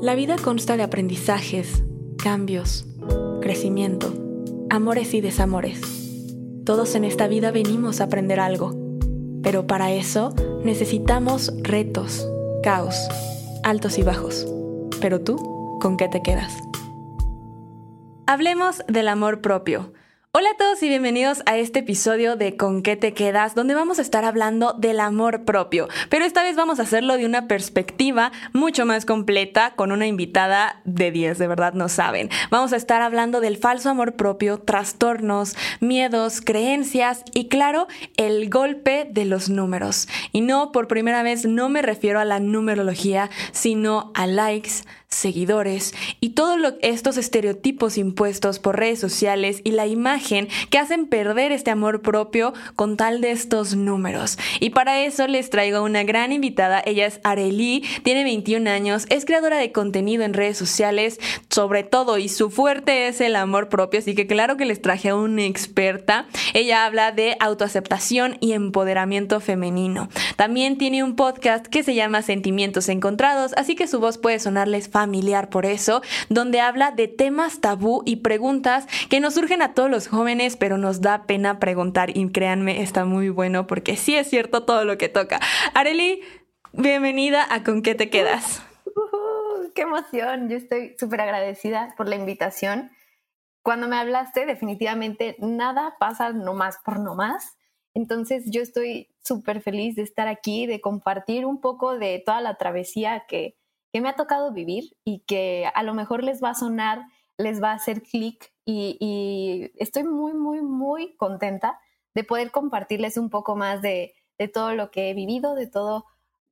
La vida consta de aprendizajes, cambios, crecimiento, amores y desamores. Todos en esta vida venimos a aprender algo, pero para eso necesitamos retos, caos, altos y bajos. Pero tú, ¿con qué te quedas? Hablemos del amor propio Hola a todos y bienvenidos a este episodio de Con qué te quedas, donde vamos a estar hablando del amor propio, pero esta vez vamos a hacerlo de una perspectiva mucho más completa con una invitada de 10, de verdad no saben. Vamos a estar hablando del falso amor propio, trastornos, miedos, creencias y claro, el golpe de los números. Y no, por primera vez no me refiero a la numerología, sino a likes, seguidores y todos estos estereotipos impuestos por redes sociales y la imagen que hacen perder este amor propio con tal de estos números. Y para eso les traigo una gran invitada, ella es Arely, tiene 21 años, es creadora de contenido en redes sociales, sobre todo y su fuerte es el amor propio, así que claro que les traje a una experta. Ella habla de autoaceptación y empoderamiento femenino. También tiene un podcast que se llama Sentimientos Encontrados, así que su voz puede sonarles fácil familiar por eso, donde habla de temas tabú y preguntas que nos surgen a todos los jóvenes, pero nos da pena preguntar y créanme, está muy bueno porque sí es cierto todo lo que toca. Areli, bienvenida a Con qué te quedas. ¡Qué emoción! Yo estoy súper agradecida por la invitación. Cuando me hablaste, definitivamente nada pasa nomás por nomás. Entonces yo estoy súper feliz de estar aquí, de compartir un poco de toda la travesía que, que me ha tocado vivir y que a lo mejor les va a sonar, les va a hacer clic y, estoy muy, muy, muy contenta de poder compartirles un poco más de, todo lo que he vivido, de todo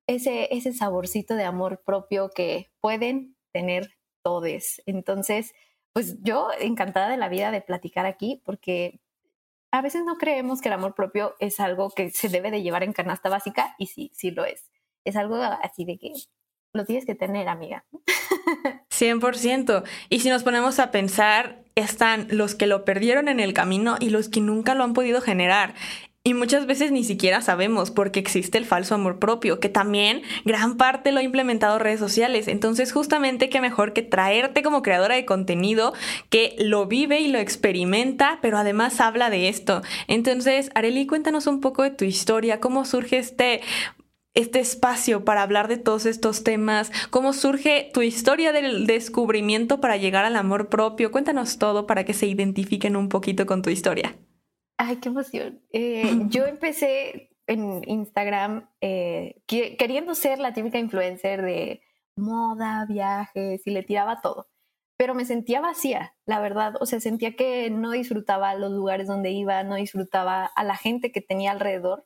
ese, ese saborcito de amor propio que pueden tener todos. Entonces, pues yo encantada de la vida de platicar aquí porque a veces no creemos que el amor propio es algo que se debe de llevar en canasta básica y sí, sí lo es. Es algo así de que lo tienes que tener, amiga. 100%. Y si nos ponemos a pensar, están los que lo perdieron en el camino y los que nunca lo han podido generar. Y muchas veces ni siquiera sabemos porque existe el falso amor propio, que también gran parte lo ha implementado redes sociales. Entonces, justamente qué mejor que traerte como creadora de contenido que lo vive y lo experimenta, pero además habla de esto. Entonces, Areli, cuéntanos un poco de tu historia, cómo surge este este espacio para hablar de todos estos temas, cómo surge tu historia del descubrimiento para llegar al amor propio. Cuéntanos todo para que se identifiquen un poquito con tu historia. Ay, qué emoción. Eh, yo empecé en Instagram eh, queriendo ser la típica influencer de moda, viajes y le tiraba todo. Pero me sentía vacía, la verdad. O sea, sentía que no disfrutaba los lugares donde iba, no disfrutaba a la gente que tenía alrededor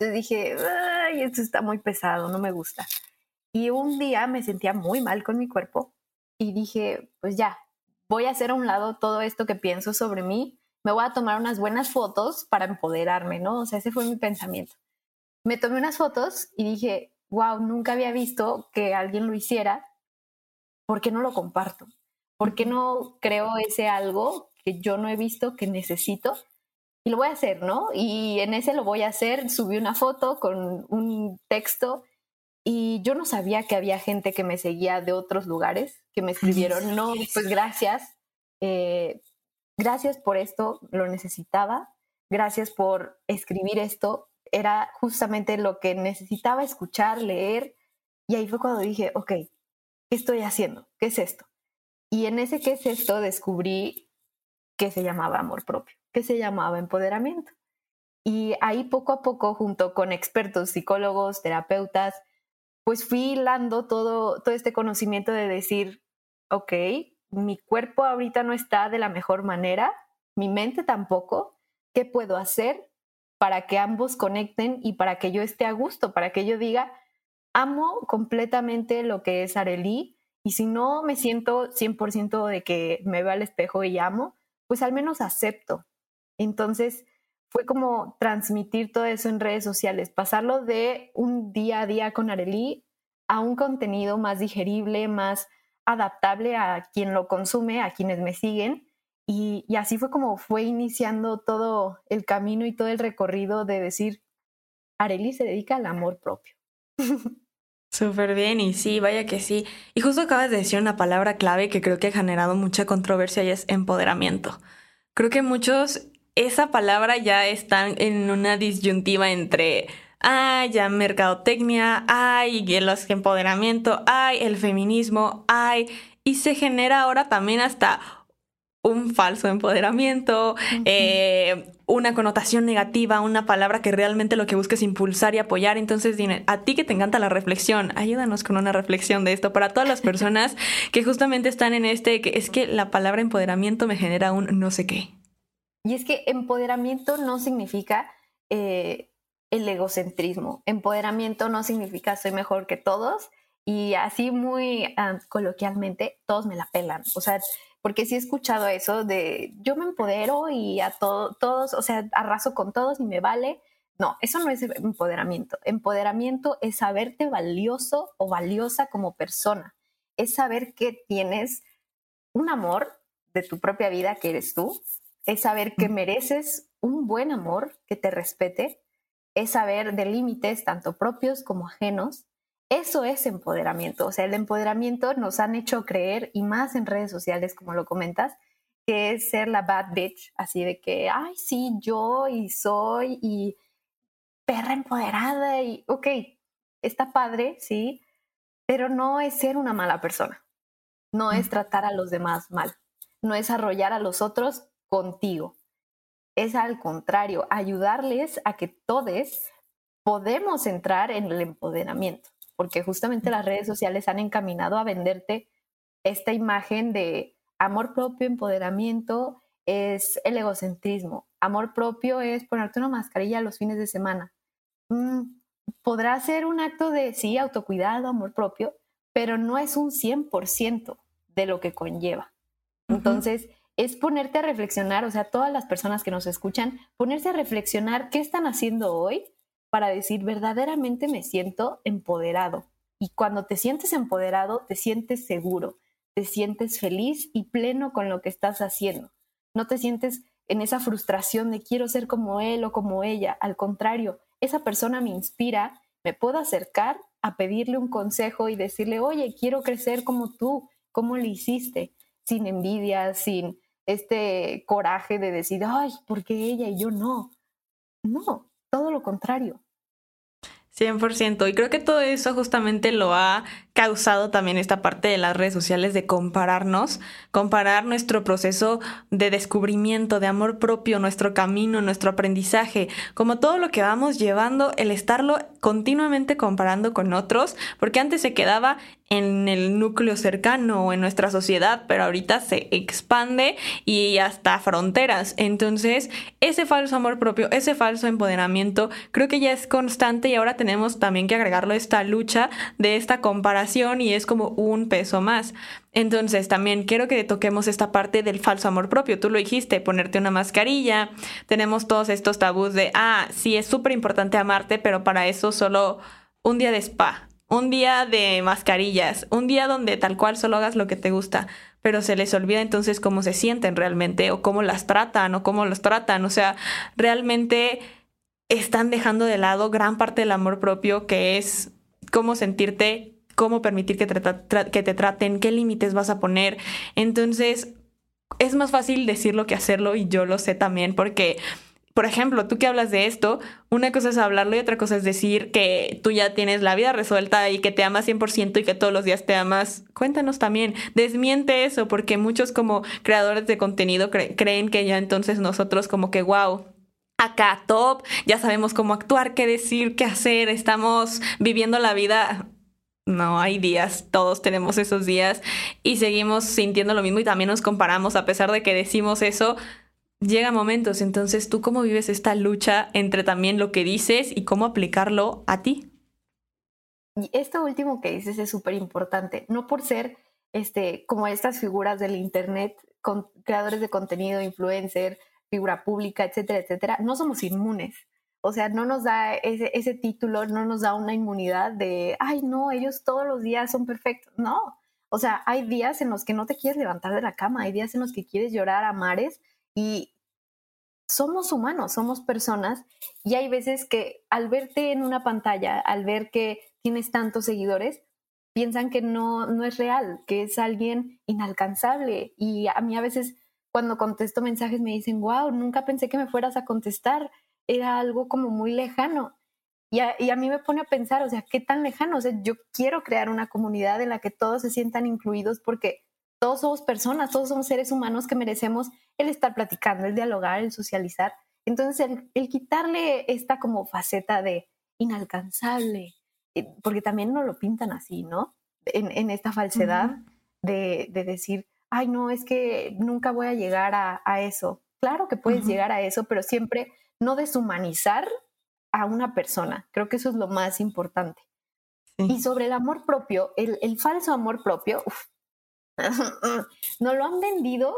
entonces dije, ay, esto está muy pesado, no me gusta. Y un día me sentía muy mal con mi cuerpo y dije, pues ya, voy a hacer a un lado todo esto que pienso sobre mí, me voy a tomar unas buenas fotos para empoderarme, ¿no? O sea, ese fue mi pensamiento. Me tomé unas fotos y dije, wow, nunca había visto que alguien lo hiciera, ¿por qué no lo comparto? ¿Por qué no creo ese algo que yo no he visto que necesito y lo voy a hacer, ¿no? Y en ese lo voy a hacer, subí una foto con un texto y yo no sabía que había gente que me seguía de otros lugares, que me escribieron, no, pues gracias, eh, gracias por esto, lo necesitaba, gracias por escribir esto, era justamente lo que necesitaba escuchar, leer, y ahí fue cuando dije, ok, ¿qué estoy haciendo? ¿Qué es esto? Y en ese qué es esto descubrí que se llamaba amor propio que se llamaba empoderamiento. Y ahí poco a poco, junto con expertos, psicólogos, terapeutas, pues fui hilando todo, todo este conocimiento de decir, ok, mi cuerpo ahorita no está de la mejor manera, mi mente tampoco, ¿qué puedo hacer para que ambos conecten y para que yo esté a gusto, para que yo diga, amo completamente lo que es Arely y si no me siento 100% de que me veo al espejo y amo, pues al menos acepto entonces, fue como transmitir todo eso en redes sociales, pasarlo de un día a día con Arely a un contenido más digerible, más adaptable a quien lo consume, a quienes me siguen. Y, así fue como fue iniciando todo el camino y todo el recorrido de decir, Arely se dedica al amor propio. Súper bien, y sí, vaya que sí. Y justo acabas de decir una palabra clave que creo que ha generado mucha controversia y es empoderamiento. Creo que muchos, esa palabra ya está en una disyuntiva entre, ay, ya mercadotecnia, ay, el empoderamiento, ay, el feminismo, ay, y se genera ahora también hasta un falso empoderamiento, eh, una connotación negativa, una palabra que realmente lo que busca es impulsar y apoyar. Entonces, dime, a ti que te encanta la reflexión, ayúdanos con una reflexión de esto para todas las personas que justamente están en este, que es que la palabra empoderamiento me genera un no sé qué. Y es que empoderamiento no significa eh, el egocentrismo. Empoderamiento no significa soy mejor que todos y así muy ah, coloquialmente, todos me la pelan. O sea, porque sí he escuchado eso de yo me empodero y a todos, o sea, arraso con todos y me vale. No, eso no es empoderamiento. Empoderamiento es saberte valioso o valiosa como persona. Es saber que tienes un amor de tu propia vida que eres tú. Es saber que mereces un buen amor que te respete. Es saber de límites tanto propios como ajenos eso es empoderamiento. O sea, el empoderamiento nos han hecho creer, y más en redes sociales, como lo comentas, que es ser la bad bitch, así de que, ay, sí, yo y soy y perra empoderada y, ok, está padre, sí, pero no es ser una mala persona, no es tratar a los demás mal, no es arrollar a los otros contigo, es al contrario, ayudarles a que todos podemos entrar en el empoderamiento porque justamente las redes sociales han encaminado a venderte esta imagen de amor propio, empoderamiento, es el egocentrismo. Amor propio es ponerte una mascarilla los fines de semana. Mm, podrá ser un acto de, sí, autocuidado, amor propio, pero no es un 100% de lo que conlleva. Entonces, es ponerte a reflexionar, o sea, todas las personas que nos escuchan, ponerse a reflexionar qué están haciendo hoy para decir verdaderamente me siento empoderado. Y cuando te sientes empoderado, te sientes seguro, te sientes feliz y pleno con lo que estás haciendo. No te sientes en esa frustración de quiero ser como él o como ella. Al contrario, esa persona me inspira, me puedo acercar a pedirle un consejo y decirle, oye, quiero crecer como tú, ¿cómo le hiciste? Sin envidia, sin este coraje de decir, ay, ¿por qué ella y yo no? No, todo lo contrario. 100%. Y creo que todo eso justamente lo ha causado también esta parte de las redes sociales de compararnos, comparar nuestro proceso de descubrimiento, de amor propio, nuestro camino, nuestro aprendizaje, como todo lo que vamos llevando, el estarlo continuamente comparando con otros, porque antes se quedaba en el núcleo cercano o en nuestra sociedad, pero ahorita se expande y hasta fronteras. Entonces, ese falso amor propio, ese falso empoderamiento, creo que ya es constante y ahora tenemos también que agregarlo a esta lucha de esta comparación y es como un peso más. Entonces, también quiero que toquemos esta parte del falso amor propio. Tú lo dijiste, ponerte una mascarilla. Tenemos todos estos tabús de, ah, sí, es súper importante amarte, pero para eso solo un día de spa, un día de mascarillas, un día donde tal cual solo hagas lo que te gusta, pero se les olvida entonces cómo se sienten realmente o cómo las tratan o cómo los tratan. O sea, realmente están dejando de lado gran parte del amor propio que es cómo sentirte, cómo permitir que te, traten, qué límites vas a poner. Entonces, es más fácil decirlo que hacerlo y yo lo sé también porque por ejemplo, tú que hablas de esto, una cosa es hablarlo y otra cosa es decir que tú ya tienes la vida resuelta y que te amas 100% y que todos los días te amas. Cuéntanos también, desmiente eso, porque muchos como creadores de contenido creen que ya entonces nosotros como que, wow, acá top, ya sabemos cómo actuar, qué decir, qué hacer, estamos viviendo la vida no hay días, todos tenemos esos días y seguimos sintiendo lo mismo y también nos comparamos a pesar de que decimos eso, llega momentos. Entonces, ¿tú cómo vives esta lucha entre también lo que dices y cómo aplicarlo a ti? Y esto último que dices es súper importante, no por ser este, como estas figuras del Internet, con, creadores de contenido, influencer, figura pública, etcétera, etcétera, no somos inmunes. O sea, no nos da ese, título, no nos da una inmunidad de, ay, no, ellos todos los días son perfectos. No, o sea, hay días en los que no te quieres levantar de la cama, hay días en los que quieres llorar a mares y somos humanos, somos personas y hay veces que al verte en una pantalla, al ver que tienes tantos seguidores, piensan que no, no es real, que es alguien inalcanzable. Y a mí a veces cuando contesto mensajes me dicen, wow, nunca pensé que me fueras a contestar, era algo como muy lejano. Y a, y a, mí me pone a pensar, o sea, ¿qué tan lejano? O sea, yo quiero crear una comunidad en la que todos se sientan incluidos porque todos somos personas, todos somos seres humanos que merecemos el estar platicando, el dialogar, el socializar. Entonces, el, el quitarle esta como faceta de inalcanzable, eh, porque también no lo pintan así, ¿no? En, en esta falsedad de, de, decir, ay, no, es que nunca voy a llegar a, a eso. Claro que puedes llegar a eso, pero siempre no deshumanizar a una persona. Creo que eso es lo más importante. Y sobre el amor propio, el, el falso amor propio, uf, nos lo han vendido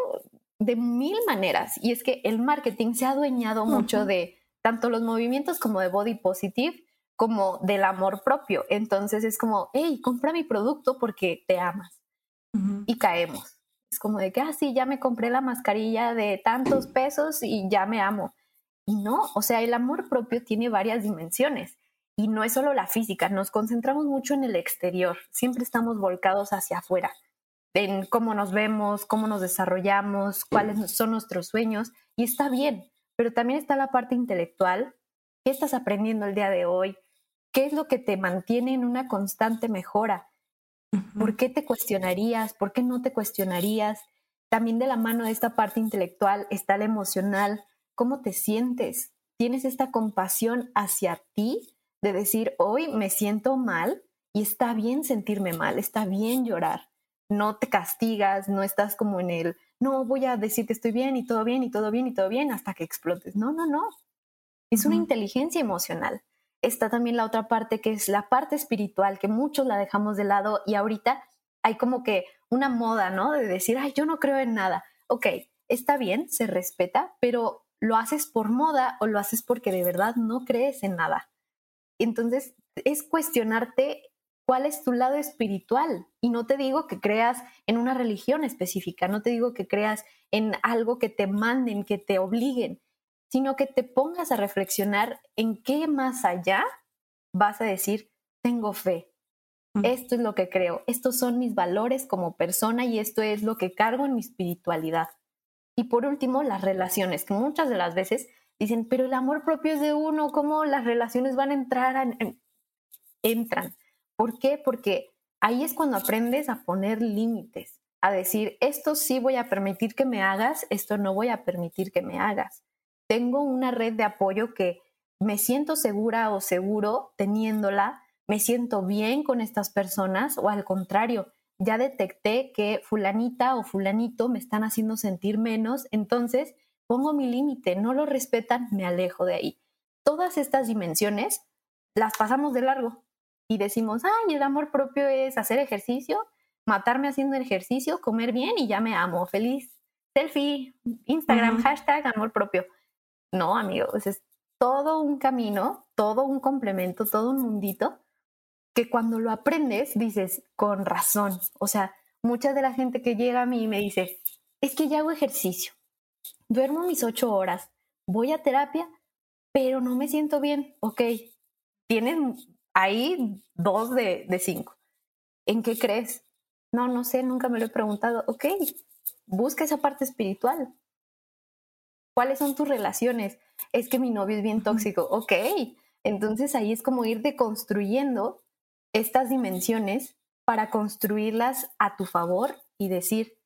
de mil maneras. Y es que el marketing se ha adueñado mucho de tanto los movimientos como de body positive, como del amor propio. Entonces es como, hey, compra mi producto porque te amas. Y caemos. Es como de que, ah, sí, ya me compré la mascarilla de tantos pesos y ya me amo. Y no, o sea, el amor propio tiene varias dimensiones. Y no es solo la física, nos concentramos mucho en el exterior, siempre estamos volcados hacia afuera, en cómo nos vemos, cómo nos desarrollamos, cuáles son nuestros sueños, y está bien, pero también está la parte intelectual, ¿qué estás aprendiendo el día de hoy? ¿Qué es lo que te mantiene en una constante mejora? ¿Por qué te cuestionarías? ¿Por qué no te cuestionarías? También de la mano de esta parte intelectual está la emocional, cómo te sientes. Tienes esta compasión hacia ti de decir, hoy me siento mal y está bien sentirme mal, está bien llorar. No te castigas, no estás como en el, no voy a decir que estoy bien y todo bien y todo bien y todo bien hasta que explotes. No, no, no. Es una inteligencia emocional. Está también la otra parte que es la parte espiritual, que muchos la dejamos de lado y ahorita hay como que una moda, ¿no? De decir, ay, yo no creo en nada. Ok, está bien, se respeta, pero lo haces por moda o lo haces porque de verdad no crees en nada. Entonces, es cuestionarte cuál es tu lado espiritual. Y no te digo que creas en una religión específica, no te digo que creas en algo que te manden, que te obliguen, sino que te pongas a reflexionar en qué más allá vas a decir, tengo fe. Esto es lo que creo, estos son mis valores como persona y esto es lo que cargo en mi espiritualidad. Y por último, las relaciones, que muchas de las veces dicen, pero el amor propio es de uno, ¿cómo las relaciones van a entrar? Entran. ¿Por qué? Porque ahí es cuando aprendes a poner límites, a decir, esto sí voy a permitir que me hagas, esto no voy a permitir que me hagas. Tengo una red de apoyo que me siento segura o seguro teniéndola, me siento bien con estas personas o al contrario, ya detecté que fulanita o fulanito me están haciendo sentir menos, entonces pongo mi límite, no lo respetan, me alejo de ahí. Todas estas dimensiones las pasamos de largo y decimos, ay, el amor propio es hacer ejercicio, matarme haciendo ejercicio, comer bien y ya me amo, feliz. Selfie, Instagram, hashtag amor propio. No, amigos, es todo un camino, todo un complemento, todo un mundito que cuando lo aprendes dices, con razón, o sea, mucha de la gente que llega a mí me dice, es que ya hago ejercicio, duermo mis ocho horas, voy a terapia, pero no me siento bien, ok, tienes ahí dos de, de cinco. ¿En qué crees? No, no sé, nunca me lo he preguntado. Ok, busca esa parte espiritual. ¿Cuáles son tus relaciones? Es que mi novio es bien tóxico. Ok, entonces ahí es como ir deconstruyendo estas dimensiones para construirlas a tu favor y decir,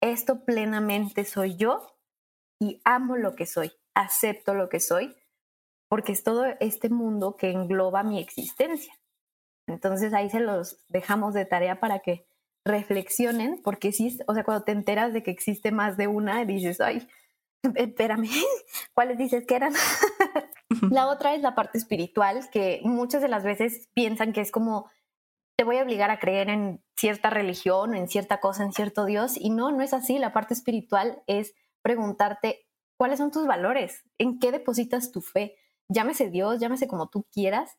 esto plenamente soy yo y amo lo que soy, acepto lo que soy, porque es todo este mundo que engloba mi existencia. Entonces ahí se los dejamos de tarea para que reflexionen, porque si, o sea, cuando te enteras de que existe más de una, dices, ay, espérame, ¿cuáles dices que eran? La otra es la parte espiritual, que muchas de las veces piensan que es como, te voy a obligar a creer en cierta religión, en cierta cosa, en cierto Dios, y no, no es así. La parte espiritual es preguntarte cuáles son tus valores, en qué depositas tu fe. Llámese Dios, llámese como tú quieras,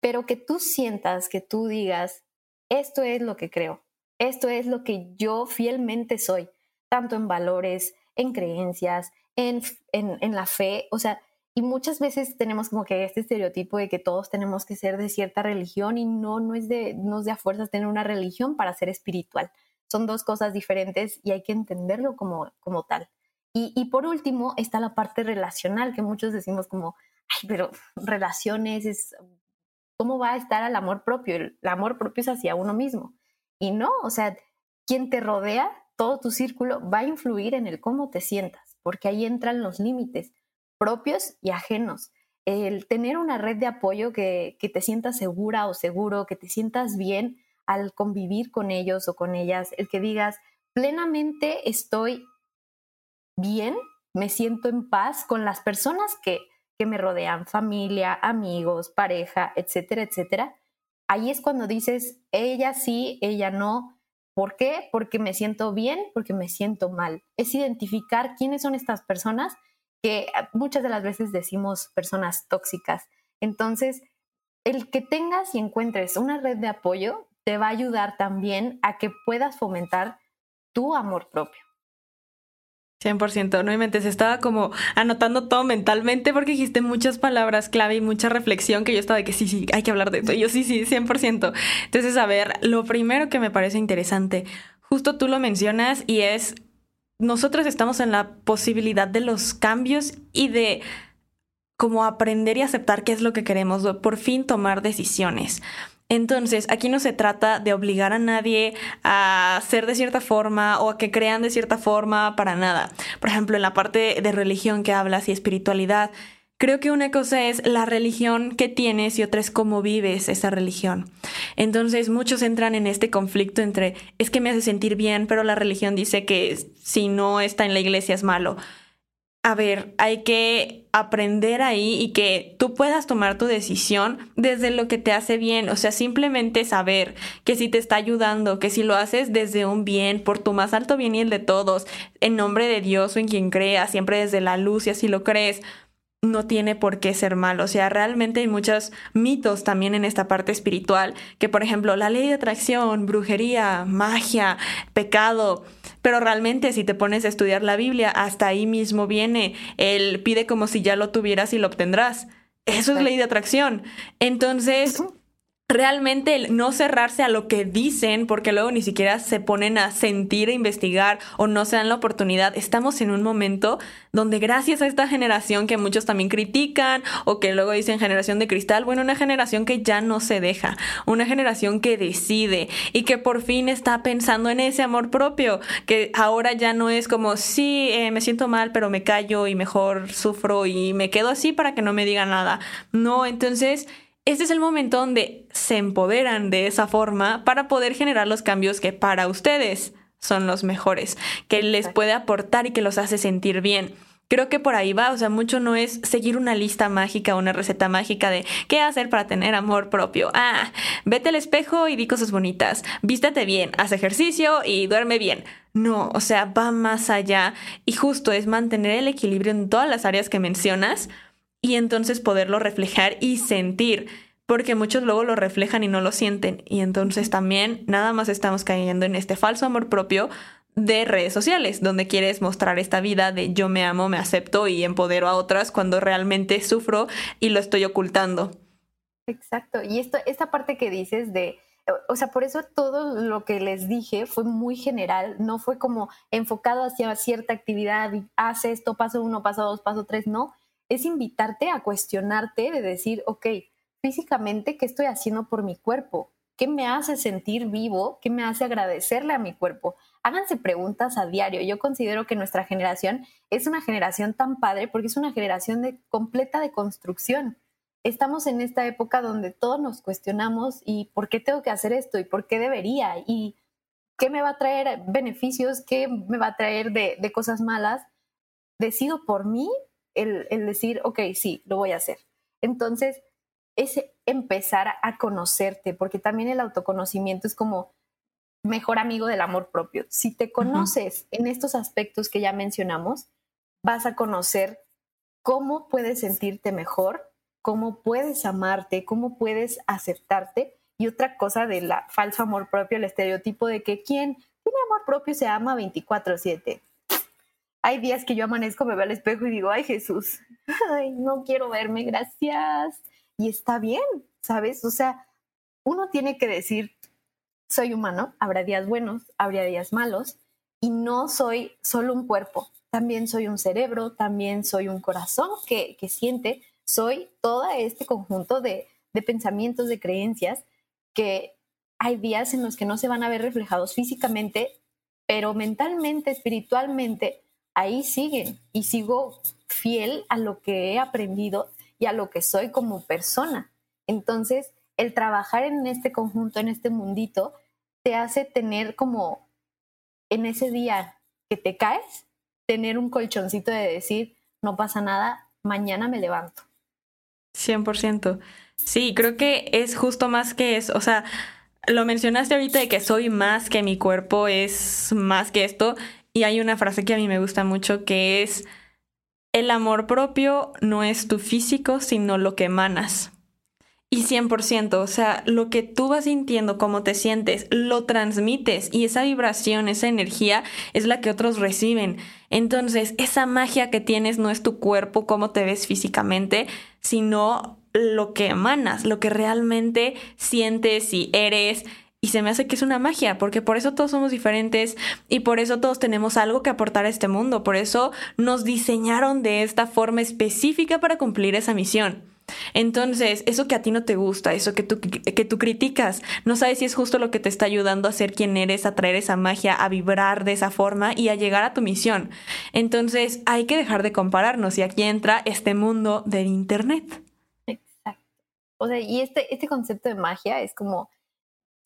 pero que tú sientas, que tú digas, esto es lo que creo, esto es lo que yo fielmente soy, tanto en valores, en creencias, en, en, la fe, o sea, y muchas veces tenemos como que este estereotipo de que todos tenemos que ser de cierta religión y no, no es de, no de a fuerzas tener una religión para ser espiritual. Son dos cosas diferentes y hay que entenderlo como, como tal. Y, y por último está la parte relacional, que muchos decimos como, ay, pero relaciones es, ¿cómo va a estar el amor propio? El amor propio es hacia uno mismo. Y no, o sea, quien te rodea, todo tu círculo va a influir en el cómo te sientas, porque ahí entran los límites propios y ajenos. El tener una red de apoyo que, que te sientas segura o seguro, que te sientas bien al convivir con ellos o con ellas, el que digas, plenamente estoy bien, me siento en paz con las personas que, que me rodean, familia, amigos, pareja, etcétera, etcétera. Ahí es cuando dices, ella sí, ella no. ¿Por qué? Porque me siento bien, porque me siento mal. Es identificar quiénes son estas personas que muchas de las veces decimos personas tóxicas. Entonces, el que tengas y encuentres una red de apoyo te va a ayudar también a que puedas fomentar tu amor propio. 100%, no inventes, estaba como anotando todo mentalmente porque dijiste muchas palabras clave y mucha reflexión que yo estaba de que sí, sí, hay que hablar de esto. Y yo sí, sí, 100%. Entonces, a ver, lo primero que me parece interesante, justo tú lo mencionas y es, nosotros estamos en la posibilidad de los cambios y de como aprender y aceptar qué es lo que queremos, por fin tomar decisiones. Entonces, aquí no se trata de obligar a nadie a ser de cierta forma o a que crean de cierta forma para nada. Por ejemplo, en la parte de religión que hablas y espiritualidad, creo que una cosa es la religión que tienes y otra es cómo vives esa religión. Entonces, muchos entran en este conflicto entre es que me hace sentir bien, pero la religión dice que si no está en la iglesia es malo a ver, hay que aprender ahí y que tú puedas tomar tu decisión desde lo que te hace bien, o sea, simplemente saber que si te está ayudando, que si lo haces desde un bien, por tu más alto bien y el de todos, en nombre de Dios o en quien creas, siempre desde la luz y así lo crees, no tiene por qué ser malo. O sea, realmente hay muchos mitos también en esta parte espiritual, que por ejemplo, la ley de atracción, brujería, magia, pecado, pero realmente si te pones a estudiar la Biblia, hasta ahí mismo viene, el pide como si ya lo tuvieras y lo obtendrás. Eso es ley de atracción. Entonces, realmente el no cerrarse a lo que dicen, porque luego ni siquiera se ponen a sentir, e investigar o no se dan la oportunidad. Estamos en un momento donde gracias a esta generación que muchos también critican o que luego dicen generación de cristal, bueno, una generación que ya no se deja, una generación que decide y que por fin está pensando en ese amor propio, que ahora ya no es como, sí, eh, me siento mal, pero me callo y mejor sufro y me quedo así para que no me diga nada. No, entonces este es el momento donde se empoderan de esa forma para poder generar los cambios que para ustedes son los mejores, que les puede aportar y que los hace sentir bien. Creo que por ahí va, o sea, mucho no es seguir una lista mágica, una receta mágica de qué hacer para tener amor propio. Ah, vete al espejo y di cosas bonitas, vístate bien, haz ejercicio y duerme bien. No, o sea, va más allá y justo es mantener el equilibrio en todas las áreas que mencionas y entonces poderlo reflejar y sentir, porque muchos luego lo reflejan y no lo sienten. Y entonces también nada más estamos cayendo en este falso amor propio de redes sociales, donde quieres mostrar esta vida de yo me amo, me acepto y empodero a otras cuando realmente sufro y lo estoy ocultando. Exacto. Y esto, esta parte que dices de, o sea, por eso todo lo que les dije fue muy general, no fue como enfocado hacia cierta actividad, haz esto, paso uno, paso dos, paso tres, no, es invitarte a cuestionarte de decir, ok, físicamente, ¿qué estoy haciendo por mi cuerpo? ¿Qué me hace sentir vivo? ¿Qué me hace agradecerle a mi cuerpo? Háganse preguntas a diario. Yo considero que nuestra generación es una generación tan padre porque es una generación de, completa de construcción. Estamos en esta época donde todos nos cuestionamos y por qué tengo que hacer esto y por qué debería y qué me va a traer beneficios, qué me va a traer de, de cosas malas. Decido por mí el, decir, ok, sí, lo voy a hacer. Entonces, es empezar a conocerte, porque también el autoconocimiento es como mejor amigo del amor propio. Si te conoces en estos aspectos que ya mencionamos, vas a conocer cómo puedes sentirte mejor, cómo puedes amarte, cómo puedes aceptarte. Y otra cosa de la falso amor propio, el estereotipo de que quien tiene amor propio se ama 24/7 hay días que yo amanezco, me veo al espejo y digo, ay Jesús, ay, no quiero verme, gracias. Y está bien, ¿sabes? O sea, uno tiene que decir, soy humano, habrá días buenos, habrá días malos, y no soy solo un cuerpo, también soy un cerebro, también soy un corazón que, que siente, soy todo este conjunto de, de pensamientos, de creencias, que hay días en los que no se van a ver reflejados físicamente, pero mentalmente, espiritualmente, ahí siguen y sigo fiel a lo que he aprendido y a lo que soy como persona. Entonces, el trabajar en este conjunto, en este mundito, te hace tener como en ese día que te caes, tener un colchoncito de decir, no pasa nada, mañana me levanto. 100%. Sí, creo que es justo más que eso. O sea, lo mencionaste ahorita de que soy más que mi cuerpo, es más que esto. Y hay una frase que a mí me gusta mucho que es, el amor propio no es tu físico, sino lo que emanas. Y 100%, o sea, lo que tú vas sintiendo, cómo te sientes, lo transmites y esa vibración, esa energía es la que otros reciben. Entonces, esa magia que tienes no es tu cuerpo, cómo te ves físicamente, sino lo que emanas, lo que realmente sientes y eres. Y se me hace que es una magia, porque por eso todos somos diferentes y por eso todos tenemos algo que aportar a este mundo. Por eso nos diseñaron de esta forma específica para cumplir esa misión. Entonces, eso que a ti no te gusta, eso que tú, que tú criticas, no sabes si es justo lo que te está ayudando a ser quien eres, a traer esa magia, a vibrar de esa forma y a llegar a tu misión. Entonces, hay que dejar de compararnos y aquí entra este mundo del Internet. Exacto. O sea, y este, este concepto de magia es como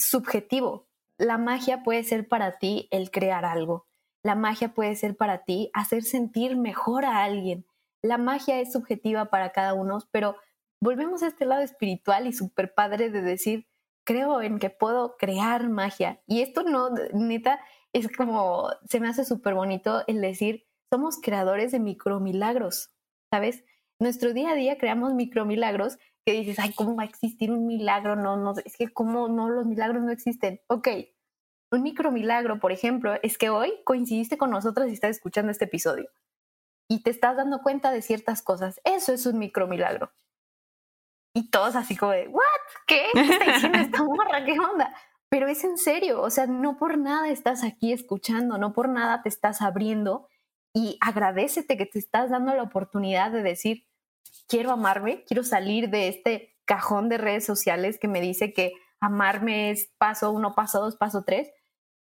subjetivo. La magia puede ser para ti el crear algo. La magia puede ser para ti hacer sentir mejor a alguien. La magia es subjetiva para cada uno, pero volvemos a este lado espiritual y súper padre de decir, creo en que puedo crear magia. Y esto no, neta, es como, se me hace súper bonito el decir, somos creadores de micromilagros, ¿sabes? Nuestro día a día creamos micromilagros que dices, ay, ¿cómo va a existir un milagro? No, no, es que cómo no, los milagros no existen. Ok, un micromilagro, por ejemplo, es que hoy coincidiste con nosotros y estás escuchando este episodio y te estás dando cuenta de ciertas cosas. Eso es un micromilagro. Y todos así como de, ¿what? ¿Qué? ¿Qué está diciendo esta morra? ¿Qué onda? Pero es en serio, o sea, no por nada estás aquí escuchando, no por nada te estás abriendo y agradecete que te estás dando la oportunidad de decir, quiero amarme, quiero salir de este cajón de redes sociales que me dice que amarme es paso uno, paso dos, paso tres.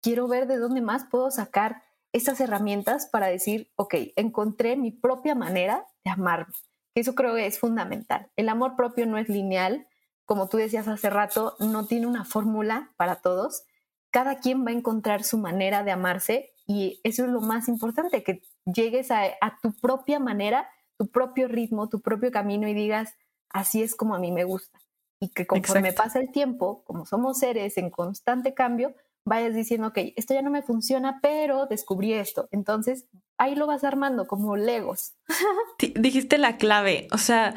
Quiero ver de dónde más puedo sacar estas herramientas para decir, ok, encontré mi propia manera de amarme. Eso creo que es fundamental. El amor propio no es lineal, como tú decías hace rato, no tiene una fórmula para todos. Cada quien va a encontrar su manera de amarse y eso es lo más importante, que llegues a, tu propia manera, tu propio ritmo, tu propio camino y digas, así es como a mí me gusta. Y que conforme pasa el tiempo, como somos seres en constante cambio, vayas diciendo, ok, esto ya no me funciona, pero descubrí esto. Entonces, ahí lo vas armando como legos. Dijiste la clave, o sea,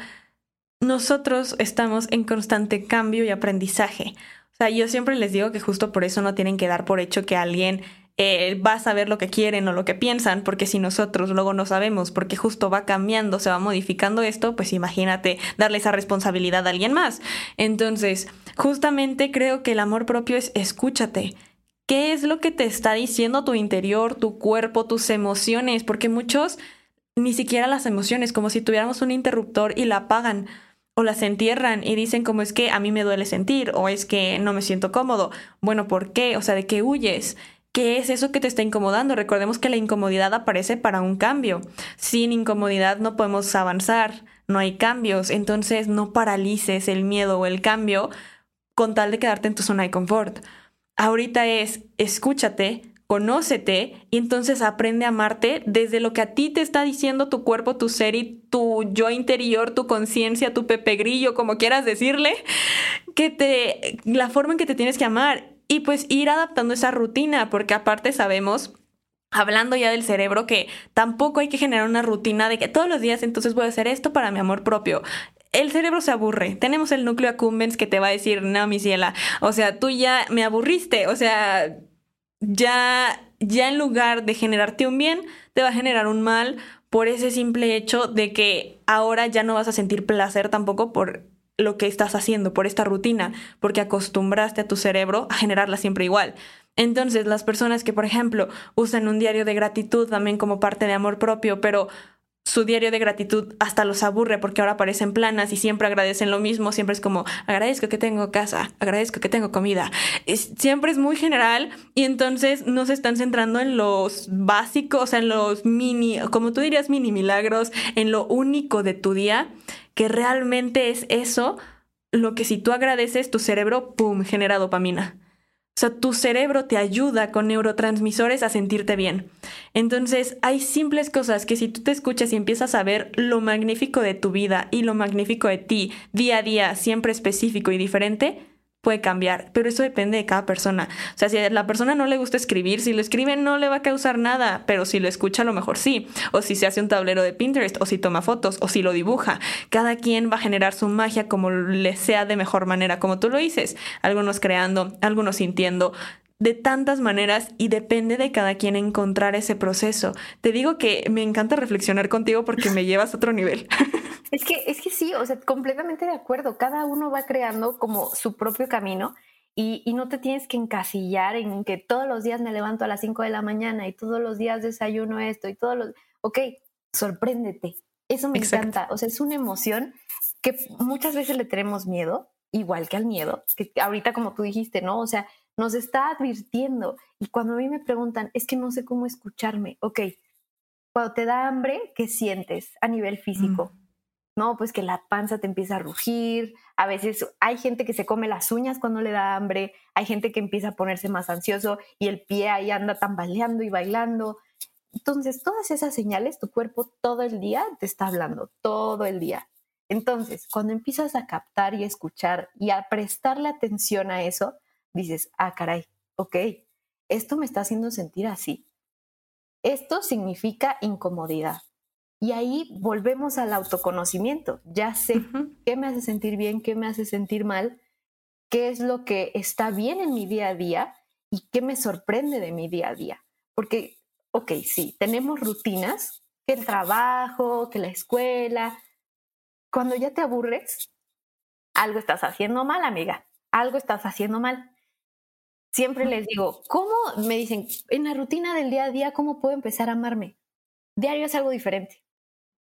nosotros estamos en constante cambio y aprendizaje. O sea, yo siempre les digo que justo por eso no tienen que dar por hecho que alguien eh, va a saber lo que quieren o lo que piensan, porque si nosotros luego no sabemos, porque justo va cambiando, se va modificando esto, pues imagínate darle esa responsabilidad a alguien más. Entonces, justamente creo que el amor propio es escúchate, ¿Qué es lo que te está diciendo tu interior, tu cuerpo, tus emociones? Porque muchos ni siquiera las emociones, como si tuviéramos un interruptor y la apagan o las entierran y dicen como es que a mí me duele sentir o es que no me siento cómodo. Bueno, ¿por qué? O sea, ¿de qué huyes? ¿Qué es eso que te está incomodando? Recordemos que la incomodidad aparece para un cambio. Sin incomodidad no podemos avanzar, no hay cambios, entonces no paralices el miedo o el cambio con tal de quedarte en tu zona de confort ahorita es escúchate, conócete y entonces aprende a amarte desde lo que a ti te está diciendo tu cuerpo, tu ser y tu yo interior, tu conciencia, tu pepe grillo, como quieras decirle, que te la forma en que te tienes que amar y pues ir adaptando esa rutina, porque aparte sabemos Hablando ya del cerebro, que tampoco hay que generar una rutina de que todos los días entonces voy a hacer esto para mi amor propio el cerebro se aburre. Tenemos el núcleo accumbens que te va a decir, no, mi ciela, o sea, tú ya me aburriste, o sea, ya, ya en lugar de generarte un bien, te va a generar un mal por ese simple hecho de que ahora ya no vas a sentir placer tampoco por lo que estás haciendo, por esta rutina, porque acostumbraste a tu cerebro a generarla siempre igual. Entonces, las personas que, por ejemplo, usan un diario de gratitud también como parte de amor propio, pero su diario de gratitud hasta los aburre porque ahora aparecen planas y siempre agradecen lo mismo, siempre es como agradezco que tengo casa, agradezco que tengo comida. siempre es muy general y entonces no se están centrando en los básicos, en los mini, como tú dirías, mini milagros, en lo único de tu día, que realmente es eso lo que si tú agradeces, tu cerebro, ¡pum!, genera dopamina. O sea, tu cerebro te ayuda con neurotransmisores a sentirte bien. Entonces, hay simples cosas que si tú te escuchas y empiezas a ver lo magnífico de tu vida y lo magnífico de ti día a día, siempre específico y diferente, puede cambiar, pero eso depende de cada persona. O sea, si a la persona no le gusta escribir, si lo escribe no le va a causar nada, pero si lo escucha a lo mejor sí. O si se hace un tablero de Pinterest, o si toma fotos, o si lo dibuja. Cada quien va a generar su magia como le sea de mejor manera, como tú lo dices. Algunos creando, algunos sintiendo de tantas maneras y depende de cada quien encontrar ese proceso. Te digo que me encanta reflexionar contigo porque me llevas a otro nivel. Es que, es que sí, o sea, completamente de acuerdo. Cada uno va creando como su propio camino y, y, no te tienes que encasillar en que todos los días me levanto a las 5 de la mañana y todos los días desayuno esto y todos los... Ok, sorpréndete. Eso me encanta. O sea, es una emoción que muchas veces le tenemos miedo, igual que al miedo, que ahorita como tú dijiste, ¿no? O sea, nos está advirtiendo. Y cuando a mí me preguntan, es que no sé cómo escucharme, ok, cuando te da hambre, ¿qué sientes a nivel físico? Mm. ¿no? Pues que la panza te empieza a rugir, a veces hay gente que se come las uñas cuando le da hambre, hay gente que empieza a ponerse más ansioso y el pie ahí anda tambaleando y bailando. Entonces, todas esas señales, tu cuerpo todo el día te está hablando, todo el día. Entonces, cuando empiezas a captar y escuchar y a prestarle atención a eso, dices, ah, caray, ok, esto me está haciendo sentir así. Esto significa incomodidad. Y ahí volvemos al autoconocimiento. Ya sé qué me hace sentir bien, qué me hace sentir mal, qué es lo que está bien en mi día a día y qué me sorprende de mi día a día. Porque, ok, sí, tenemos rutinas, que el trabajo, que la escuela. Cuando ya te aburres, algo estás haciendo mal, amiga. Algo estás haciendo mal. Siempre les digo, ¿cómo? Me dicen, en la rutina del día a día, ¿cómo puedo empezar a amarme? Diario es algo diferente.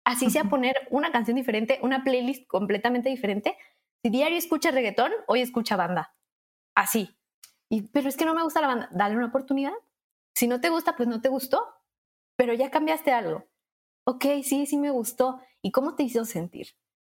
Así sea poner una canción diferente, una playlist completamente diferente. Si diario escucha reggaetón, hoy escucha banda. Así. Y, pero es que no me gusta la banda. Dale una oportunidad. Si no te gusta, pues no te gustó. Pero ya cambiaste algo. Ok, sí, sí me gustó. ¿Y cómo te hizo sentir?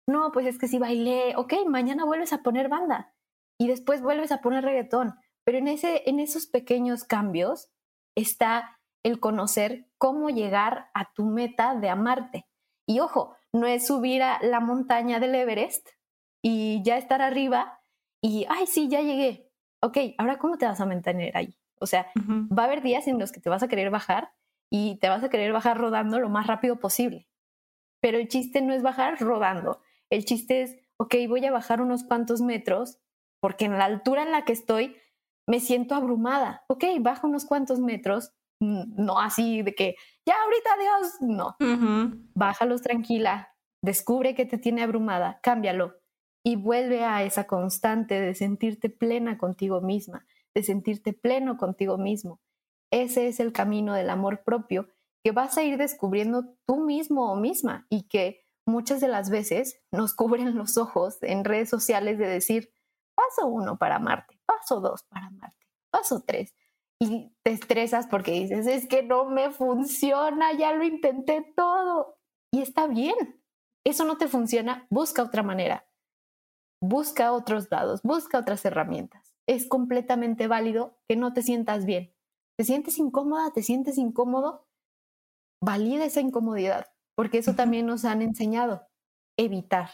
No, pues es que sí bailé. Ok, mañana vuelves a poner banda. Y después vuelves a poner reggaetón. Pero en, ese, en esos pequeños cambios está el conocer cómo llegar a tu meta de amarte. Y ojo, no es subir a la montaña del Everest y ya estar arriba y, ay, sí, ya llegué. Ok, ahora ¿cómo te vas a mantener ahí? O sea, va a haber días en los que te vas a querer bajar y te vas a querer bajar rodando lo más rápido posible. Pero el chiste no es bajar rodando. El chiste es, ok, voy a bajar unos cuantos metros porque en la altura en la que estoy me siento abrumada. Ok, baja unos cuantos metros no así de que ya ahorita Dios, no. Bájalos tranquila, descubre que te tiene abrumada, cámbialo y vuelve a esa constante de sentirte plena contigo misma, de sentirte pleno contigo mismo. Ese es el camino del amor propio que vas a ir descubriendo tú mismo o misma y que muchas de las veces nos cubren los ojos en redes sociales de decir, paso uno para amarte, paso dos para amarte, paso tres y te estresas porque dices, es que no me funciona, ya lo intenté todo. Y está bien. Eso no te funciona, busca otra manera. Busca otros lados, busca otras herramientas. Es completamente válido que no te sientas bien. ¿Te sientes incómoda? ¿Te sientes incómodo? Valida esa incomodidad, porque eso también nos han enseñado. Evitar,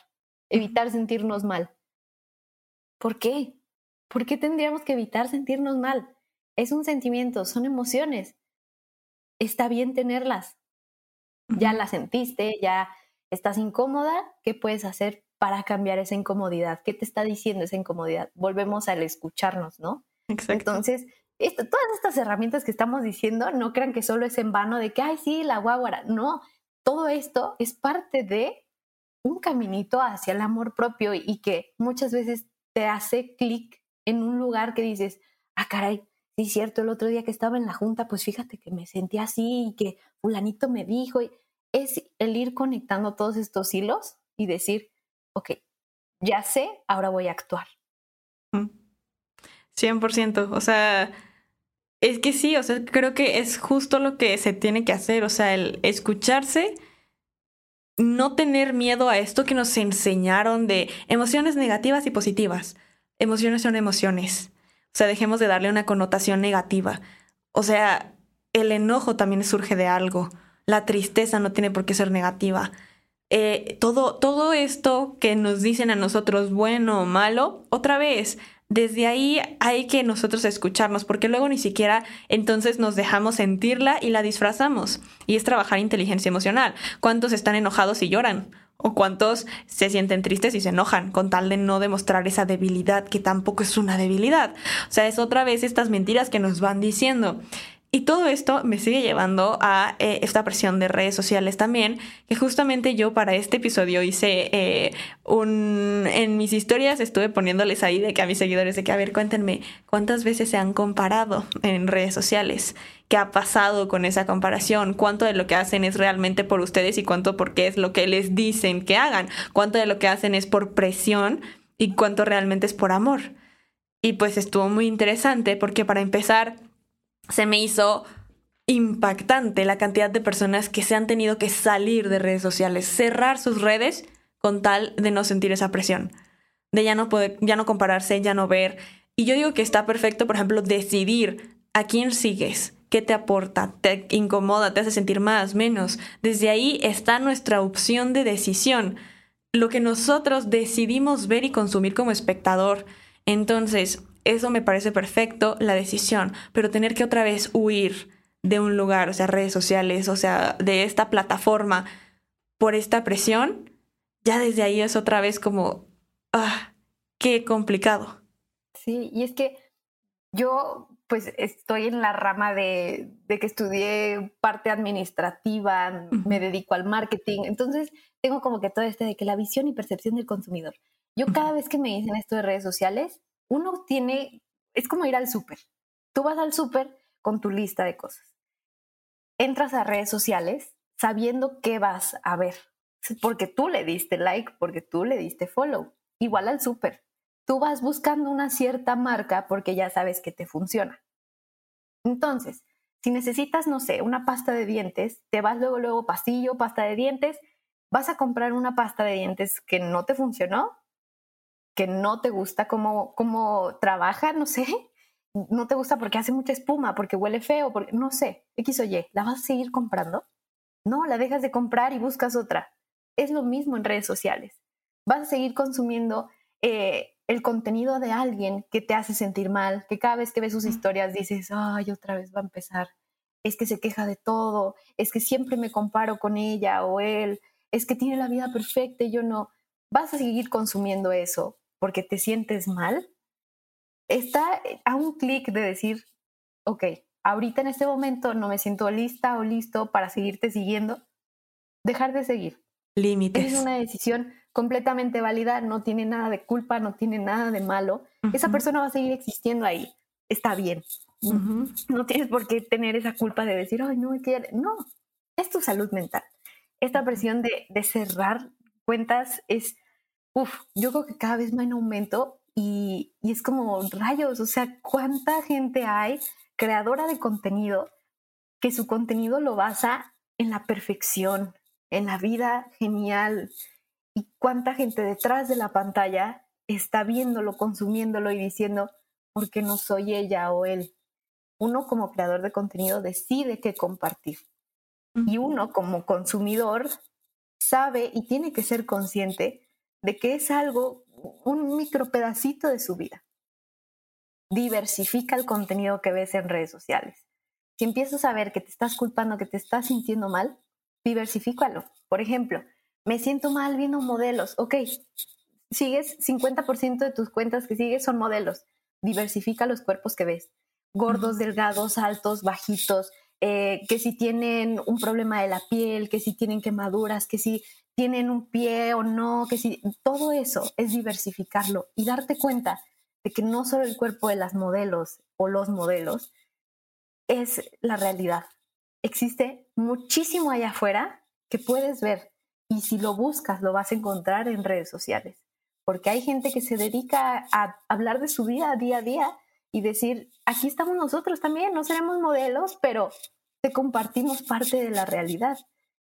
evitar sentirnos mal. ¿Por qué? ¿Por qué tendríamos que evitar sentirnos mal? es un sentimiento, son emociones. Está bien tenerlas. Ya las sentiste, ya estás incómoda, ¿qué puedes hacer para cambiar esa incomodidad? ¿Qué te está diciendo esa incomodidad? Volvemos al escucharnos, ¿no? Exacto. Entonces, todas estas herramientas que estamos diciendo, no crean que solo es en vano de que, ay, sí, la guaguara. No, todo esto es parte de un caminito hacia el amor propio y que muchas veces te hace clic en un lugar que dices, ah, caray, sí, es cierto, el otro día que estaba en la junta, pues fíjate que me sentí así y que fulanito me dijo. Es el ir conectando todos estos hilos y decir, ok, ya sé, ahora voy a actuar. 100%, o sea, es que sí, o sea, creo que es justo lo que se tiene que hacer, o sea, el escucharse, no tener miedo a esto que nos enseñaron de emociones negativas y positivas. Emociones son emociones. O sea, dejemos de darle una connotación negativa. O sea, el enojo también surge de algo. La tristeza no tiene por qué ser negativa. Eh, todo, todo esto que nos dicen a nosotros bueno o malo, otra vez, desde ahí hay que nosotros escucharnos, porque luego ni siquiera entonces nos dejamos sentirla y la disfrazamos. Y es trabajar inteligencia emocional. ¿Cuántos están enojados y lloran? ¿O cuántos se sienten tristes y se enojan con tal de no demostrar esa debilidad que tampoco es una debilidad? O sea, es otra vez estas mentiras que nos van diciendo. Y todo esto me sigue llevando a eh, esta presión de redes sociales también, que justamente yo para este episodio hice eh, un... En mis historias estuve poniéndoles ahí de que a mis seguidores de que, a ver, cuéntenme, ¿cuántas veces se han comparado en redes sociales? ¿Qué ha pasado con esa comparación? ¿Cuánto de lo que hacen es realmente por ustedes y cuánto porque es lo que les dicen que hagan? ¿Cuánto de lo que hacen es por presión y cuánto realmente es por amor? Y pues estuvo muy interesante porque para empezar se me hizo impactante la cantidad de personas que se han tenido que salir de redes sociales, cerrar sus redes con tal de no sentir esa presión, de ya no poder, ya no compararse, ya no ver. Y yo digo que está perfecto, por ejemplo, decidir a quién sigues, qué te aporta, te incomoda, te hace sentir más, menos. Desde ahí está nuestra opción de decisión, lo que nosotros decidimos ver y consumir como espectador. Entonces, eso me parece perfecto, la decisión, pero tener que otra vez huir de un lugar, o sea, redes sociales, o sea, de esta plataforma por esta presión, ya desde ahí es otra vez como, ah, qué complicado. Sí, y es que yo pues estoy en la rama de, de que estudié parte administrativa, me dedico al marketing, entonces tengo como que todo este de que la visión y percepción del consumidor. Yo cada vez que me dicen esto de redes sociales, uno tiene, es como ir al súper. Tú vas al súper con tu lista de cosas. Entras a redes sociales sabiendo qué vas a ver, porque tú le diste like, porque tú le diste follow. Igual al súper. Tú vas buscando una cierta marca porque ya sabes que te funciona. Entonces, si necesitas, no sé, una pasta de dientes, te vas luego, luego, pastillo, pasta de dientes, vas a comprar una pasta de dientes que no te funcionó, que no te gusta cómo, cómo trabaja, no sé, no te gusta porque hace mucha espuma, porque huele feo, porque no sé, X o Y, ¿la vas a seguir comprando? No, la dejas de comprar y buscas otra. Es lo mismo en redes sociales. Vas a seguir consumiendo eh, el contenido de alguien que te hace sentir mal, que cada vez que ves sus historias dices, ay, otra vez va a empezar. Es que se queja de todo, es que siempre me comparo con ella o él, es que tiene la vida perfecta y yo no. Vas a seguir consumiendo eso porque te sientes mal, está a un clic de decir, ok, ahorita en este momento no me siento lista o listo para seguirte siguiendo, dejar de seguir. Límites. Es una decisión completamente válida, no tiene nada de culpa, no tiene nada de malo. Esa persona va a seguir existiendo ahí. Está bien. No tienes por qué tener esa culpa de decir, ay, no, que... no, es tu salud mental. Esta presión de, de cerrar cuentas es uf, yo creo que cada vez va en aumento y, y es como rayos, o sea, ¿cuánta gente hay creadora de contenido que su contenido lo basa en la perfección, en la vida genial? ¿Y cuánta gente detrás de la pantalla está viéndolo, consumiéndolo y diciendo, ¿por qué no soy ella o él? Uno como creador de contenido decide qué compartir. Y uno como consumidor sabe y tiene que ser consciente de que es algo, un micro pedacito de su vida. Diversifica el contenido que ves en redes sociales. Si empiezas a ver que te estás culpando, que te estás sintiendo mal, diversifícalo. Por ejemplo, me siento mal viendo modelos. Ok, sigues 50% de tus cuentas que sigues son modelos. Diversifica los cuerpos que ves. gordos, delgados, altos, bajitos, eh, que si tienen un problema de la piel, que si tienen quemaduras, que si tienen un pie o no, que si todo eso es diversificarlo y darte cuenta de que no solo el cuerpo de las modelos o los modelos es la realidad. Existe muchísimo allá afuera que puedes ver y si lo buscas lo vas a encontrar en redes sociales, porque hay gente que se dedica a hablar de su vida día a día y decir, aquí estamos nosotros también, no seremos modelos, pero te compartimos parte de la realidad.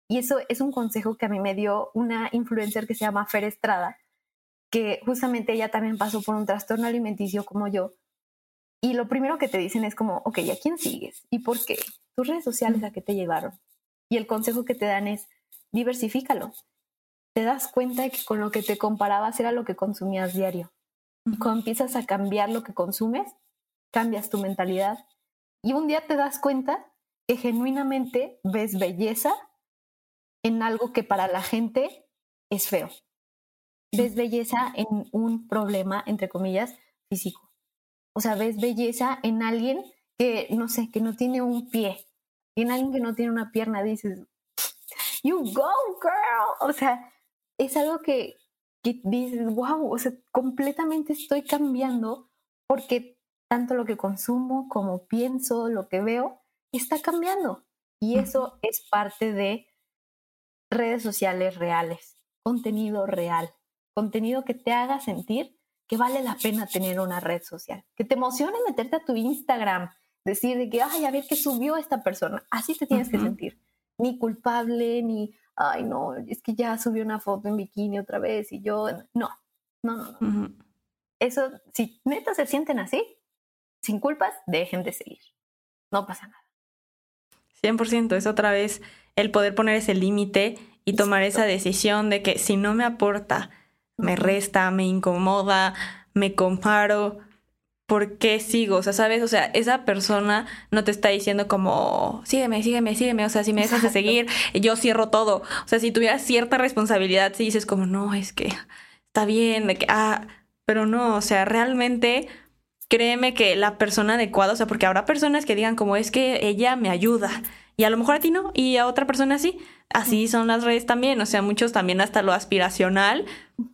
Y eso es un consejo que a mí me dio una influencer que se llama Fer Estrada, que justamente ella también pasó por un trastorno alimenticio como yo. Y lo primero que te dicen es como, ok, ¿a quién sigues? ¿Y por qué? Tus redes sociales a qué te llevaron. Y el consejo que te dan es, diversifícalo. Te das cuenta de que con lo que te comparabas era lo que consumías diario. Y cuando empiezas a cambiar lo que consumes, cambias tu mentalidad. Y un día te das cuenta que genuinamente ves belleza en algo que para la gente es feo. Ves belleza en un problema, entre comillas, físico. O sea, ves belleza en alguien que, no sé, que no tiene un pie. Y en alguien que no tiene una pierna dices, you go, girl. O sea, es algo que, que dices, wow, o sea, completamente estoy cambiando porque tanto lo que consumo como pienso, lo que veo, está cambiando. Y eso es parte de redes sociales reales, contenido real, contenido que te haga sentir que vale la pena tener una red social, que te emocione meterte a tu Instagram, decir de que, ay, a ver qué subió esta persona. Así te tienes que sentir. Ni culpable, ni, ay, no, es que ya subió una foto en bikini otra vez y yo, no, no, no, no. Eso, si neta se sienten así, sin culpas, dejen de seguir. No pasa nada. 100%, es otra vez el poder poner ese límite y tomar esa decisión de que si no me aporta, me resta, me incomoda, me comparo, ¿por qué sigo? O sea, ¿sabes? O sea, esa persona no te está diciendo como, sígueme, sígueme, sígueme. O sea, si me dejas de seguir, yo cierro todo. O sea, si tuvieras cierta responsabilidad, si dices como, no, es que está bien, de que, ah, pero no, o sea, realmente créeme que la persona adecuada, o sea, porque habrá personas que digan como es que ella me ayuda y a lo mejor a ti no y a otra persona sí. Así son las redes también, o sea, muchos también hasta lo aspiracional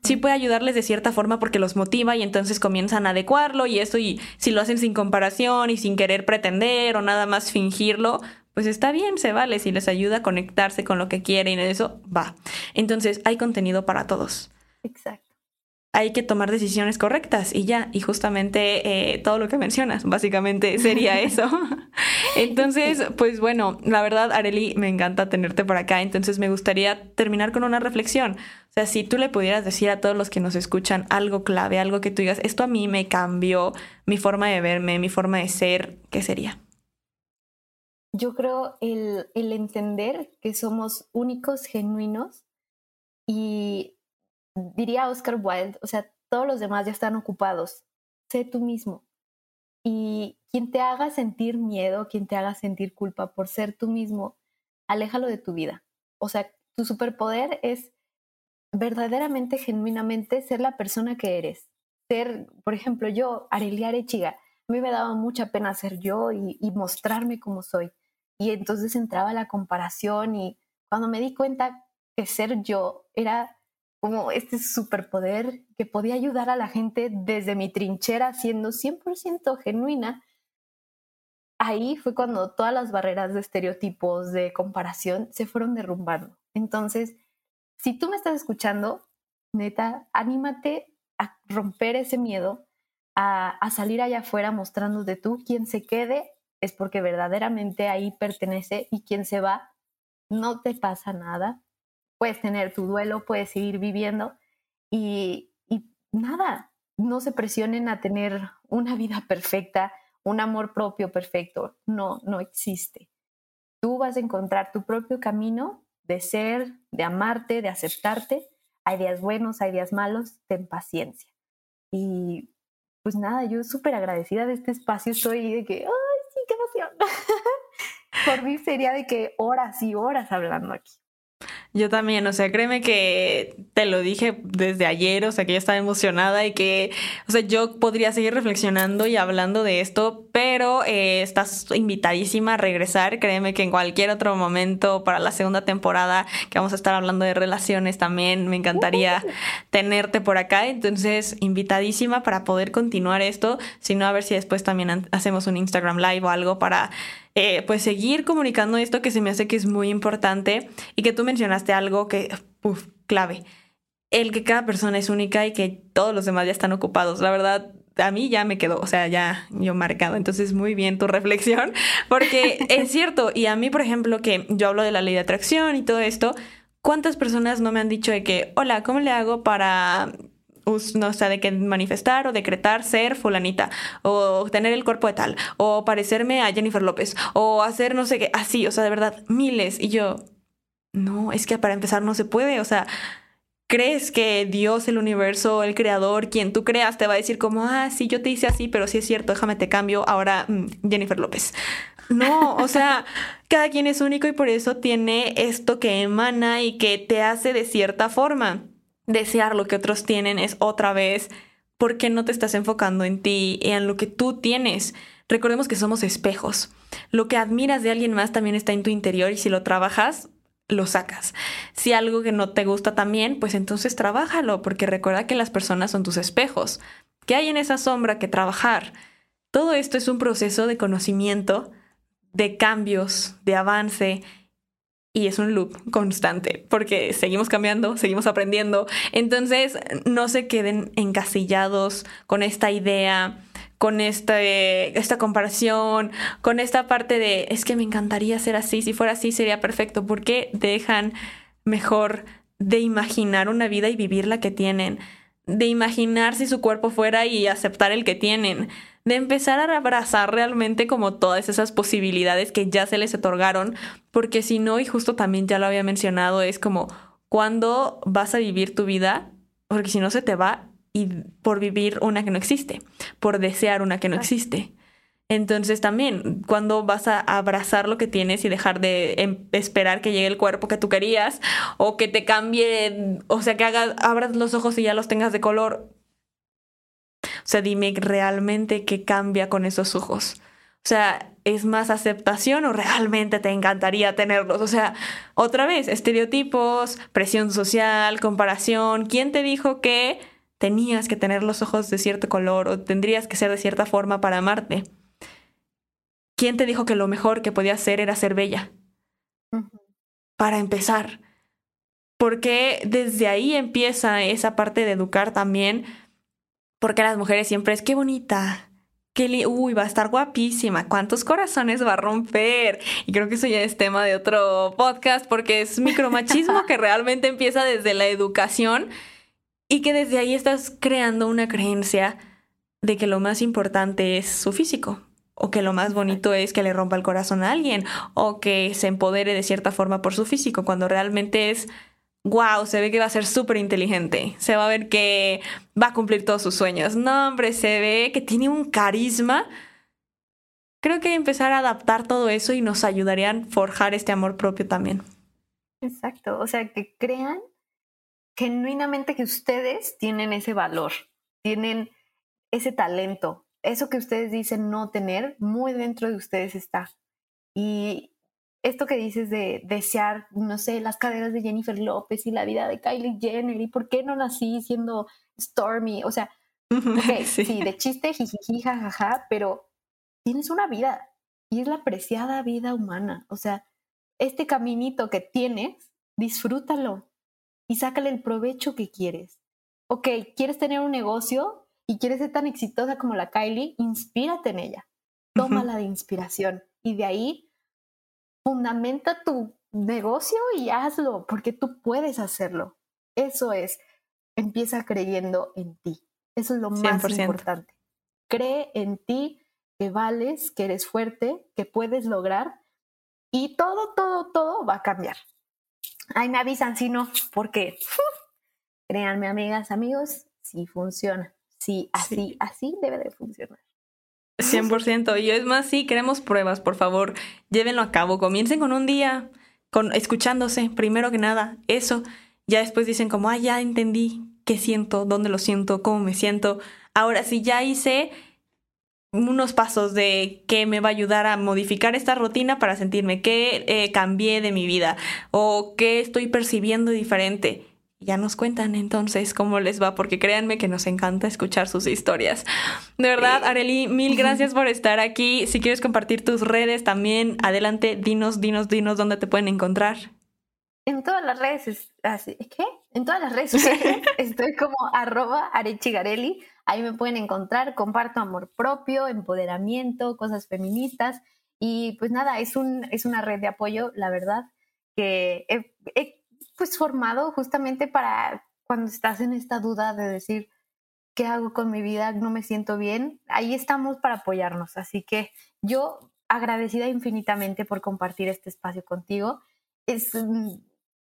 sí puede ayudarles de cierta forma porque los motiva y entonces comienzan a adecuarlo y eso y si lo hacen sin comparación y sin querer pretender o nada más fingirlo, pues está bien, se vale, si les ayuda a conectarse con lo que quieren y eso va. Entonces, hay contenido para todos. Exacto hay que tomar decisiones correctas y ya, y justamente eh, todo lo que mencionas, básicamente sería eso. entonces, pues bueno, la verdad, Areli, me encanta tenerte por acá, entonces me gustaría terminar con una reflexión. O sea, si tú le pudieras decir a todos los que nos escuchan algo clave, algo que tú digas, esto a mí me cambió mi forma de verme, mi forma de ser, ¿qué sería? Yo creo el, el entender que somos únicos, genuinos y diría Oscar Wilde, o sea, todos los demás ya están ocupados, sé tú mismo. Y quien te haga sentir miedo, quien te haga sentir culpa por ser tú mismo, aléjalo de tu vida. O sea, tu superpoder es verdaderamente, genuinamente ser la persona que eres. Ser, por ejemplo, yo, Arelia Arechiga, a mí me daba mucha pena ser yo y, y mostrarme como soy. Y entonces entraba la comparación y cuando me di cuenta que ser yo era como este superpoder que podía ayudar a la gente desde mi trinchera siendo 100% genuina, ahí fue cuando todas las barreras de estereotipos, de comparación, se fueron derrumbando. Entonces, si tú me estás escuchando, neta, anímate a romper ese miedo, a, salir allá afuera mostrándote tú. Quien se quede es porque verdaderamente ahí pertenece y quien se va, no te pasa nada, puedes tener tu duelo, puedes seguir viviendo y, nada, no se presionen a tener una vida perfecta, un amor propio perfecto, no, no existe. Tú vas a encontrar tu propio camino de ser, de amarte, de aceptarte. Hay días buenos, hay días malos, ten paciencia. Y pues nada, yo súper agradecida de este espacio, estoy de que, ay, sí, qué emoción. Por mí sería de que horas y horas hablando aquí. Yo también, o sea, créeme que te lo dije desde ayer, o sea, que yo estaba emocionada y que, o sea, yo podría seguir reflexionando y hablando de esto pero eh, estás invitadísima a regresar. Créeme que en cualquier otro momento para la segunda temporada que vamos a estar hablando de relaciones también, me encantaría tenerte por acá. Entonces, invitadísima para poder continuar esto. Si no, a ver si después también hacemos un Instagram Live o algo para eh, pues seguir comunicando esto que se me hace que es muy importante y que tú mencionaste algo que, uf, clave el que cada persona es única y que todos los demás ya están ocupados. La verdad, a mí ya me quedó, o sea, ya yo marcado. Entonces, muy bien tu reflexión, porque es cierto. Y a mí, por ejemplo, que yo hablo de la ley de atracción y todo esto, ¿cuántas personas no me han dicho de que, hola, ¿cómo le hago para no sé, de que manifestar o decretar ser fulanita, o tener el cuerpo de tal, o parecerme a Jennifer López, o hacer no sé qué, así, o sea, de verdad, miles. Y yo, no, es que para empezar no se puede, o sea, crees que Dios, el universo, el creador, quien tú creas, te va a decir como, ah, sí, yo te hice así, pero sí es cierto, déjame te cambio, ahora mm, Jennifer López. No, o sea, cada quien es único y por eso tiene esto que emana y que te hace de cierta forma. Desear lo que otros tienen es otra vez, ¿por qué no te estás enfocando en ti y en lo que tú tienes? Recordemos que somos espejos. Lo que admiras de alguien más también está en tu interior y si lo trabajas, lo sacas. Si algo que no te gusta también, pues entonces trabájalo, porque recuerda que las personas son tus espejos. ¿Qué hay en esa sombra que trabajar? Todo esto es un proceso de conocimiento, de cambios, de avance y es un loop constante porque seguimos cambiando, seguimos aprendiendo. Entonces, no se queden encasillados con esta idea con este, esta comparación, con esta parte de, es que me encantaría ser así, si fuera así sería perfecto, ¿por qué dejan mejor de imaginar una vida y vivir la que tienen? De imaginar si su cuerpo fuera y aceptar el que tienen, de empezar a abrazar realmente como todas esas posibilidades que ya se les otorgaron, porque si no, y justo también ya lo había mencionado, es como, ¿cuándo vas a vivir tu vida? Porque si no se te va y por vivir una que no existe, por desear una que no existe. Entonces también, cuando vas a abrazar lo que tienes y dejar de em, esperar que llegue el cuerpo que tú querías o que te cambie, o sea, que hagas, abras los ojos y ya los tengas de color. O sea, dime realmente qué cambia con esos ojos. O sea, ¿es más aceptación o realmente te encantaría tenerlos? O sea, otra vez, estereotipos, presión social, comparación. ¿Quién te dijo que tenías que tener los ojos de cierto color o tendrías que ser de cierta forma para amarte. ¿Quién te dijo que lo mejor que podías ser era ser bella? Para empezar. Porque desde ahí empieza esa parte de educar también. Porque las mujeres siempre es qué bonita, qué uy, va a estar guapísima, cuántos corazones va a romper. Y creo que eso ya es tema de otro podcast porque es micromachismo que realmente empieza desde la educación y que desde ahí estás creando una creencia de que lo más importante es su físico, o que lo más bonito es que le rompa el corazón a alguien, o que se empodere de cierta forma por su físico, cuando realmente es, wow, se ve que va a ser súper inteligente, se va a ver que va a cumplir todos sus sueños. No, hombre, se ve que tiene un carisma. Creo que empezar a adaptar todo eso y nos ayudarían a forjar este amor propio también. Exacto, o sea, que crean genuinamente que ustedes tienen ese valor, tienen ese talento, eso que ustedes dicen no tener, muy dentro de ustedes está. Y esto que dices de desear, no sé, las caderas de Jennifer López y la vida de Kylie Jenner y por qué no nací siendo Stormy, o sea, sí. de chiste, jijiji, jajaja, pero tienes una vida y es la preciada vida humana, o sea, este caminito que tienes, disfrútalo, y sácale el provecho que quieres. Ok, ¿quieres tener un negocio y quieres ser tan exitosa como la Kylie? Inspírate en ella. Tómala de inspiración y de ahí fundamenta tu negocio y hazlo porque tú puedes hacerlo. Eso es, empieza creyendo en ti. Eso es lo más importante. Cree en ti, que vales, que eres fuerte, que puedes lograr y todo, todo, todo va a cambiar. Ahí me avisan si no, porque créanme, amigas, amigos, sí funciona. Sí, así, así debe de funcionar. 100%. Y es más, sí, queremos pruebas, por favor, llévenlo a cabo. Comiencen con un día, con escuchándose, primero que nada, eso. Ya después dicen como, ah, ya entendí qué siento, dónde lo siento, cómo me siento. Ahora, si ya hice unos pasos de qué me va a ayudar a modificar esta rutina para sentirme que eh, cambié de mi vida o qué estoy percibiendo diferente. Ya nos cuentan entonces cómo les va, porque créanme que nos encanta escuchar sus historias. De verdad, Areli, mil gracias por estar aquí. Si quieres compartir tus redes también, adelante, dinos, dinos, dinos dónde te pueden encontrar. En todas las redes, ¿qué? En todas las redes estoy como arroba arechigarelli. Ahí me pueden encontrar, comparto amor propio, empoderamiento, cosas feministas. Y pues nada, es, un, es una red de apoyo, la verdad, que he, pues formado justamente para cuando estás en esta duda de decir, ¿qué hago con mi vida? No me siento bien. Ahí estamos para apoyarnos. Así que yo agradecida infinitamente por compartir este espacio contigo. Es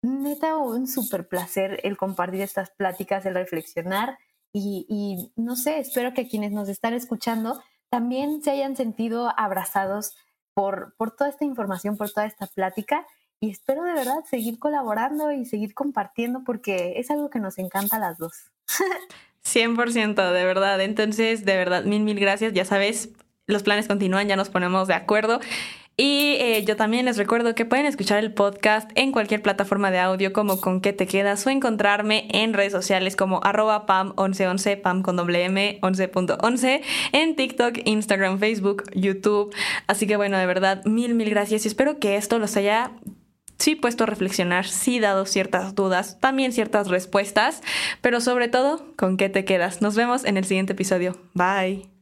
neta un súper placer el compartir estas pláticas, el reflexionar y, no sé, espero que quienes nos están escuchando también se hayan sentido abrazados por, por toda esta información, por toda esta plática y espero de verdad seguir colaborando y seguir compartiendo porque es algo que nos encanta a las dos. 100% de verdad. Entonces, de verdad, mil, mil gracias. Ya sabes, los planes continúan, ya nos ponemos de acuerdo. Y eh, yo también les recuerdo que pueden escuchar el podcast en cualquier plataforma de audio como con qué te quedas o encontrarme en redes sociales como arroba pam1111, pam con doble m 11.11, en TikTok, Instagram, Facebook, YouTube. Así que bueno, de verdad, mil, mil gracias y espero que esto los haya sí puesto a reflexionar, sí dado ciertas dudas, también ciertas respuestas, pero sobre todo, ¿con qué te quedas? Nos vemos en el siguiente episodio. Bye.